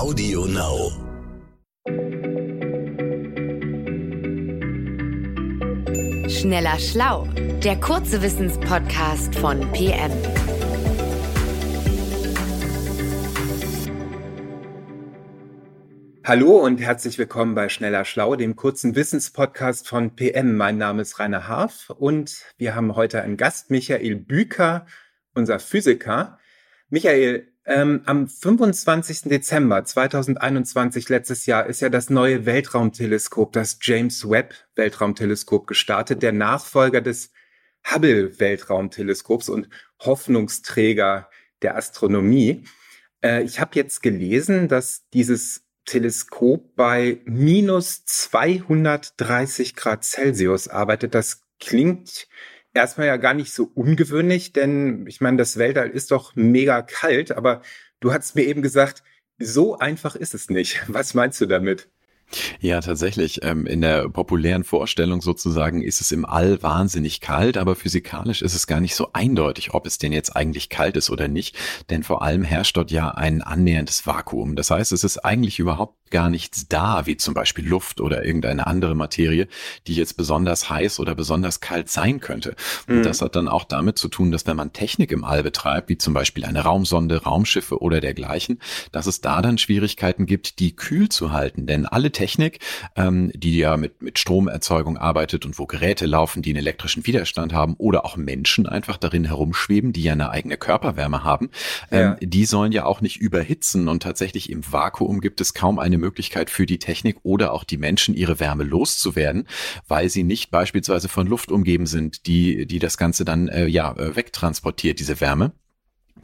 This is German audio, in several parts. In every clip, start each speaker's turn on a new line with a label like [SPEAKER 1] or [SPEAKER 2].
[SPEAKER 1] Audio Now.
[SPEAKER 2] Schneller Schlau, der kurze Wissenspodcast von PM.
[SPEAKER 3] Hallo und herzlich willkommen bei Schneller Schlau, dem kurzen Wissenspodcast von PM. Mein Name ist Rainer Harf und wir haben heute einen Gast, Michael Büker, unser Physiker. Michael, ähm, am 25. Dezember 2021 letztes Jahr ist ja das neue Weltraumteleskop, das James Webb Weltraumteleskop gestartet, der Nachfolger des Hubble Weltraumteleskops und Hoffnungsträger der Astronomie. Äh, ich habe jetzt gelesen, dass dieses Teleskop bei minus 230 Grad Celsius arbeitet. Das klingt erstmal ja gar nicht so ungewöhnlich, denn ich meine, das Weltall ist doch mega kalt, aber du hast mir eben gesagt, so einfach ist es nicht. Was meinst du damit?
[SPEAKER 4] Ja, tatsächlich. Ähm, in der populären Vorstellung sozusagen ist es im All wahnsinnig kalt, aber physikalisch ist es gar nicht so eindeutig, ob es denn jetzt eigentlich kalt ist oder nicht, denn vor allem herrscht dort ja ein annäherndes Vakuum. Das heißt, es ist eigentlich überhaupt gar nichts da, wie zum Beispiel Luft oder irgendeine andere Materie, die jetzt besonders heiß oder besonders kalt sein könnte. Und mhm. das hat dann auch damit zu tun, dass wenn man Technik im All betreibt, wie zum Beispiel eine Raumsonde, Raumschiffe oder dergleichen, dass es da dann Schwierigkeiten gibt, die kühl zu halten. Denn alle Technik, ähm, die ja mit, mit Stromerzeugung arbeitet und wo Geräte laufen, die einen elektrischen Widerstand haben oder auch Menschen einfach darin herumschweben, die ja eine eigene Körperwärme haben, ähm, ja. die sollen ja auch nicht überhitzen und tatsächlich im Vakuum gibt es kaum eine Möglichkeit für die Technik oder auch die Menschen, ihre Wärme loszuwerden, weil sie nicht beispielsweise von Luft umgeben sind, die, die das Ganze dann äh, ja äh, wegtransportiert, diese Wärme.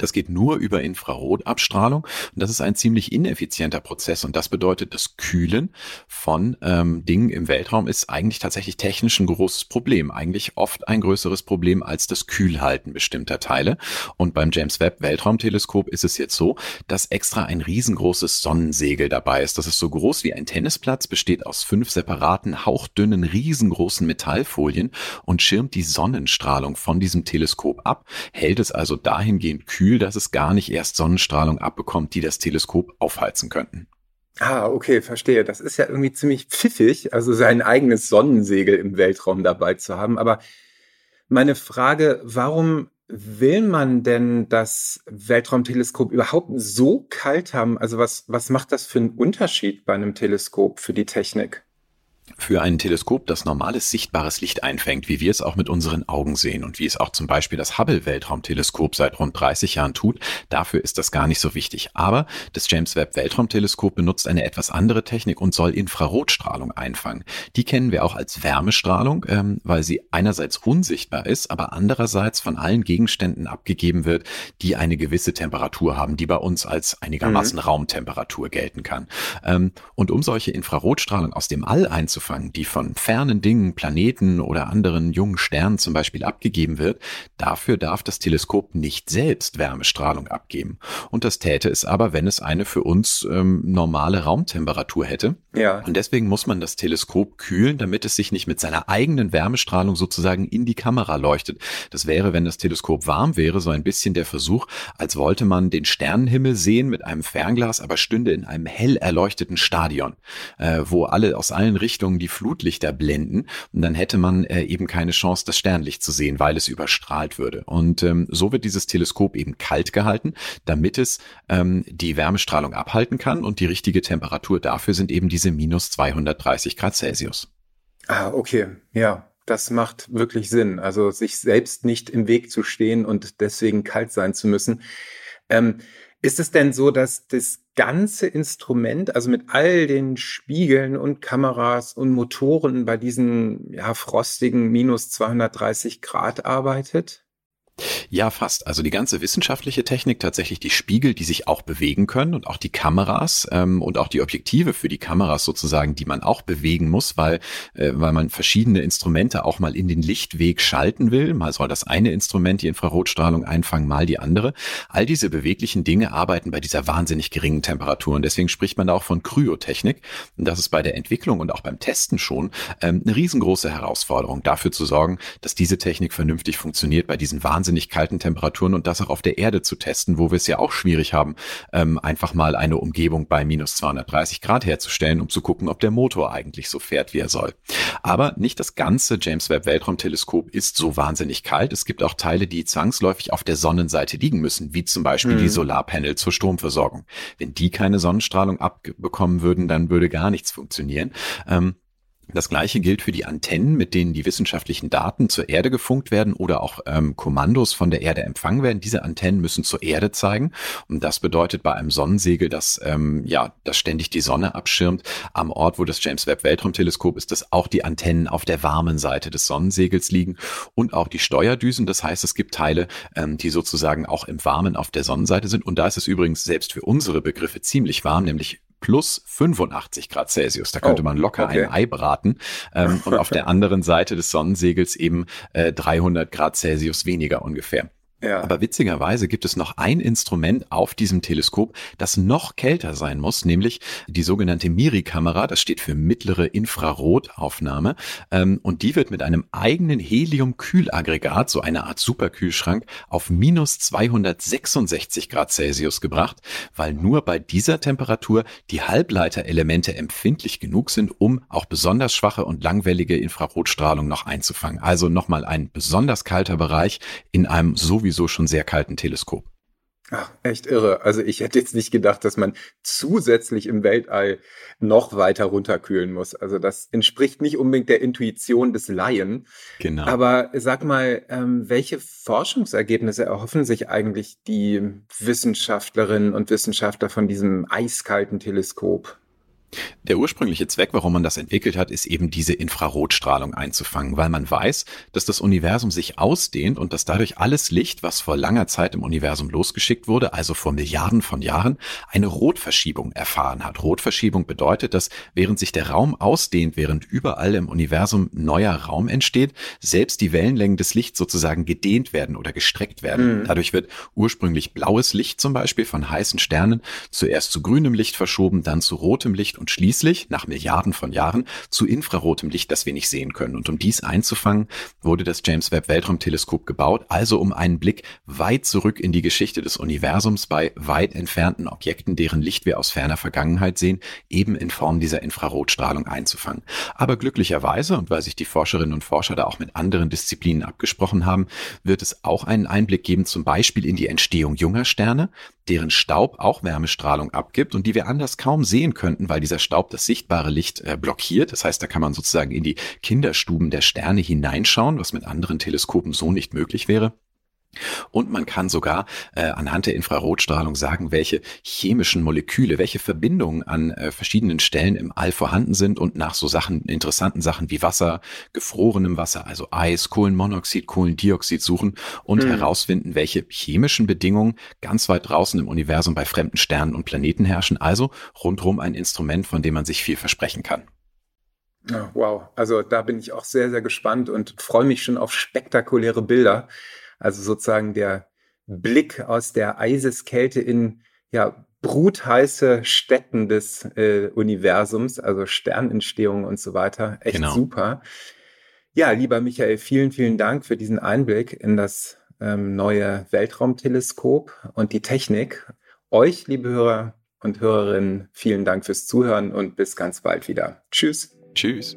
[SPEAKER 4] Das geht nur über Infrarotabstrahlung und das ist ein ziemlich ineffizienter Prozess und das bedeutet, das Kühlen von ähm, Dingen im Weltraum ist eigentlich tatsächlich technisch ein großes Problem, eigentlich oft ein größeres Problem als das Kühlhalten bestimmter Teile. Und beim James Webb Weltraumteleskop ist es jetzt so, dass extra ein riesengroßes Sonnensegel dabei ist. Das ist so groß wie ein Tennisplatz, besteht aus fünf separaten, hauchdünnen, riesengroßen Metallfolien und schirmt die Sonnenstrahlung von diesem Teleskop ab, hält es also dahingehend kühl Gefühl, dass es gar nicht erst Sonnenstrahlung abbekommt, die das Teleskop aufheizen könnten.
[SPEAKER 3] Ah, okay, verstehe. Das ist ja irgendwie ziemlich pfiffig, also sein eigenes Sonnensegel im Weltraum dabei zu haben. Aber meine Frage, warum will man denn das Weltraumteleskop überhaupt so kalt haben? Also was, was macht das für einen Unterschied bei einem Teleskop für die Technik?
[SPEAKER 4] Für ein Teleskop, das normales sichtbares Licht einfängt, wie wir es auch mit unseren Augen sehen und wie es auch zum Beispiel das Hubble-Weltraumteleskop seit rund 30 Jahren tut, dafür ist das gar nicht so wichtig. Aber das James Webb Weltraumteleskop benutzt eine etwas andere Technik und soll Infrarotstrahlung einfangen. Die kennen wir auch als Wärmestrahlung, ähm, weil sie einerseits unsichtbar ist, aber andererseits von allen Gegenständen abgegeben wird, die eine gewisse Temperatur haben, die bei uns als einigermaßen mhm. Raumtemperatur gelten kann. Ähm, und um solche Infrarotstrahlung aus dem All einzufangen, einzufangen, die von fernen Dingen, Planeten oder anderen jungen Sternen zum Beispiel abgegeben wird, dafür darf das Teleskop nicht selbst Wärmestrahlung abgeben. Und das täte es aber, wenn es eine für uns ähm, normale Raumtemperatur hätte. Ja. Und deswegen muss man das Teleskop kühlen, damit es sich nicht mit seiner eigenen Wärmestrahlung sozusagen in die Kamera leuchtet. Das wäre, wenn das Teleskop warm wäre, so ein bisschen der Versuch, als wollte man den Sternenhimmel sehen mit einem Fernglas, aber stünde in einem hell erleuchteten Stadion, äh, wo alle aus allen Richtungen Richtungen die Flutlichter blenden und dann hätte man äh, eben keine Chance, das Sternlicht zu sehen, weil es überstrahlt würde. Und ähm, so wird dieses Teleskop eben kalt gehalten, damit es ähm, die Wärmestrahlung abhalten kann und die richtige Temperatur dafür sind eben diese minus 230 Grad Celsius.
[SPEAKER 3] Ah, okay, ja. Das macht wirklich Sinn. Also sich selbst nicht im Weg zu stehen und deswegen kalt sein zu müssen. Ähm, ist es denn so, dass das ganze Instrument, also mit all den Spiegeln und Kameras und Motoren bei diesen ja, frostigen minus 230 Grad arbeitet?
[SPEAKER 4] Ja, fast. Also die ganze wissenschaftliche Technik, tatsächlich die Spiegel, die sich auch bewegen können und auch die Kameras ähm, und auch die Objektive für die Kameras sozusagen, die man auch bewegen muss, weil, äh, weil man verschiedene Instrumente auch mal in den Lichtweg schalten will. Mal soll das eine Instrument die Infrarotstrahlung einfangen, mal die andere. All diese beweglichen Dinge arbeiten bei dieser wahnsinnig geringen Temperatur und deswegen spricht man da auch von Kryotechnik. Und das ist bei der Entwicklung und auch beim Testen schon ähm, eine riesengroße Herausforderung, dafür zu sorgen, dass diese Technik vernünftig funktioniert bei diesen wahnsinnig wahnsinnig kalten Temperaturen und das auch auf der Erde zu testen, wo wir es ja auch schwierig haben, ähm, einfach mal eine Umgebung bei minus 230 Grad herzustellen, um zu gucken, ob der Motor eigentlich so fährt, wie er soll. Aber nicht das ganze James Webb Weltraumteleskop ist so wahnsinnig kalt. Es gibt auch Teile, die zwangsläufig auf der Sonnenseite liegen müssen, wie zum Beispiel mhm. die Solarpanel zur Stromversorgung. Wenn die keine Sonnenstrahlung abbekommen würden, dann würde gar nichts funktionieren. Ähm, das gleiche gilt für die Antennen, mit denen die wissenschaftlichen Daten zur Erde gefunkt werden oder auch ähm, Kommandos von der Erde empfangen werden. Diese Antennen müssen zur Erde zeigen. Und das bedeutet bei einem Sonnensegel, dass ähm, ja, das ständig die Sonne abschirmt. Am Ort, wo das James Webb Weltraumteleskop ist, dass auch die Antennen auf der warmen Seite des Sonnensegels liegen und auch die Steuerdüsen. Das heißt, es gibt Teile, ähm, die sozusagen auch im Warmen auf der Sonnenseite sind. Und da ist es übrigens selbst für unsere Begriffe ziemlich warm, nämlich plus 85 Grad Celsius. Da könnte oh, man locker okay. ein Ei braten. Ähm, und auf der anderen Seite des Sonnensegels eben äh, 300 Grad Celsius weniger ungefähr. Ja. Aber witzigerweise gibt es noch ein Instrument auf diesem Teleskop, das noch kälter sein muss, nämlich die sogenannte MIRI-Kamera. Das steht für mittlere Infrarotaufnahme. Ähm, und die wird mit einem eigenen Helium-Kühlaggregat, so eine Art Superkühlschrank, auf minus 266 Grad Celsius gebracht, weil nur bei dieser Temperatur die Halbleiterelemente empfindlich genug sind, um auch besonders schwache und langwellige Infrarotstrahlung noch einzufangen. Also nochmal ein besonders kalter Bereich in einem so sowieso schon sehr kalten Teleskop.
[SPEAKER 3] Ach, echt irre. Also ich hätte jetzt nicht gedacht, dass man zusätzlich im Weltall noch weiter runterkühlen muss. Also das entspricht nicht unbedingt der Intuition des Laien. Genau. Aber sag mal, ähm, welche Forschungsergebnisse erhoffen sich eigentlich die Wissenschaftlerinnen und Wissenschaftler von diesem eiskalten Teleskop?
[SPEAKER 4] Der ursprüngliche Zweck, warum man das entwickelt hat, ist eben diese Infrarotstrahlung einzufangen, weil man weiß, dass das Universum sich ausdehnt und dass dadurch alles Licht, was vor langer Zeit im Universum losgeschickt wurde, also vor Milliarden von Jahren, eine Rotverschiebung erfahren hat. Rotverschiebung bedeutet, dass während sich der Raum ausdehnt, während überall im Universum neuer Raum entsteht, selbst die Wellenlängen des Lichts sozusagen gedehnt werden oder gestreckt werden. Mhm. Dadurch wird ursprünglich blaues Licht zum Beispiel von heißen Sternen zuerst zu grünem Licht verschoben, dann zu rotem Licht und und schließlich, nach Milliarden von Jahren, zu infrarotem Licht, das wir nicht sehen können. Und um dies einzufangen, wurde das James Webb Weltraumteleskop gebaut, also um einen Blick weit zurück in die Geschichte des Universums bei weit entfernten Objekten, deren Licht wir aus ferner Vergangenheit sehen, eben in Form dieser Infrarotstrahlung einzufangen. Aber glücklicherweise, und weil sich die Forscherinnen und Forscher da auch mit anderen Disziplinen abgesprochen haben, wird es auch einen Einblick geben, zum Beispiel in die Entstehung junger Sterne, deren Staub auch Wärmestrahlung abgibt und die wir anders kaum sehen könnten, weil dieser Staub das sichtbare Licht äh, blockiert. Das heißt, da kann man sozusagen in die Kinderstuben der Sterne hineinschauen, was mit anderen Teleskopen so nicht möglich wäre. Und man kann sogar äh, anhand der Infrarotstrahlung sagen, welche chemischen Moleküle, welche Verbindungen an äh, verschiedenen Stellen im All vorhanden sind und nach so Sachen, interessanten Sachen wie Wasser, gefrorenem Wasser, also Eis, Kohlenmonoxid, Kohlendioxid suchen und hm. herausfinden, welche chemischen Bedingungen ganz weit draußen im Universum bei fremden Sternen und Planeten herrschen. Also rundherum ein Instrument, von dem man sich viel versprechen kann.
[SPEAKER 3] Wow, also da bin ich auch sehr, sehr gespannt und freue mich schon auf spektakuläre Bilder. Also sozusagen der Blick aus der Eiseskälte in ja brutheiße Städten des äh, Universums, also Sternentstehung und so weiter. Echt genau. super. Ja, lieber Michael, vielen, vielen Dank für diesen Einblick in das ähm, neue Weltraumteleskop und die Technik. Euch, liebe Hörer und Hörerinnen, vielen Dank fürs Zuhören und bis ganz bald wieder. Tschüss.
[SPEAKER 4] Tschüss.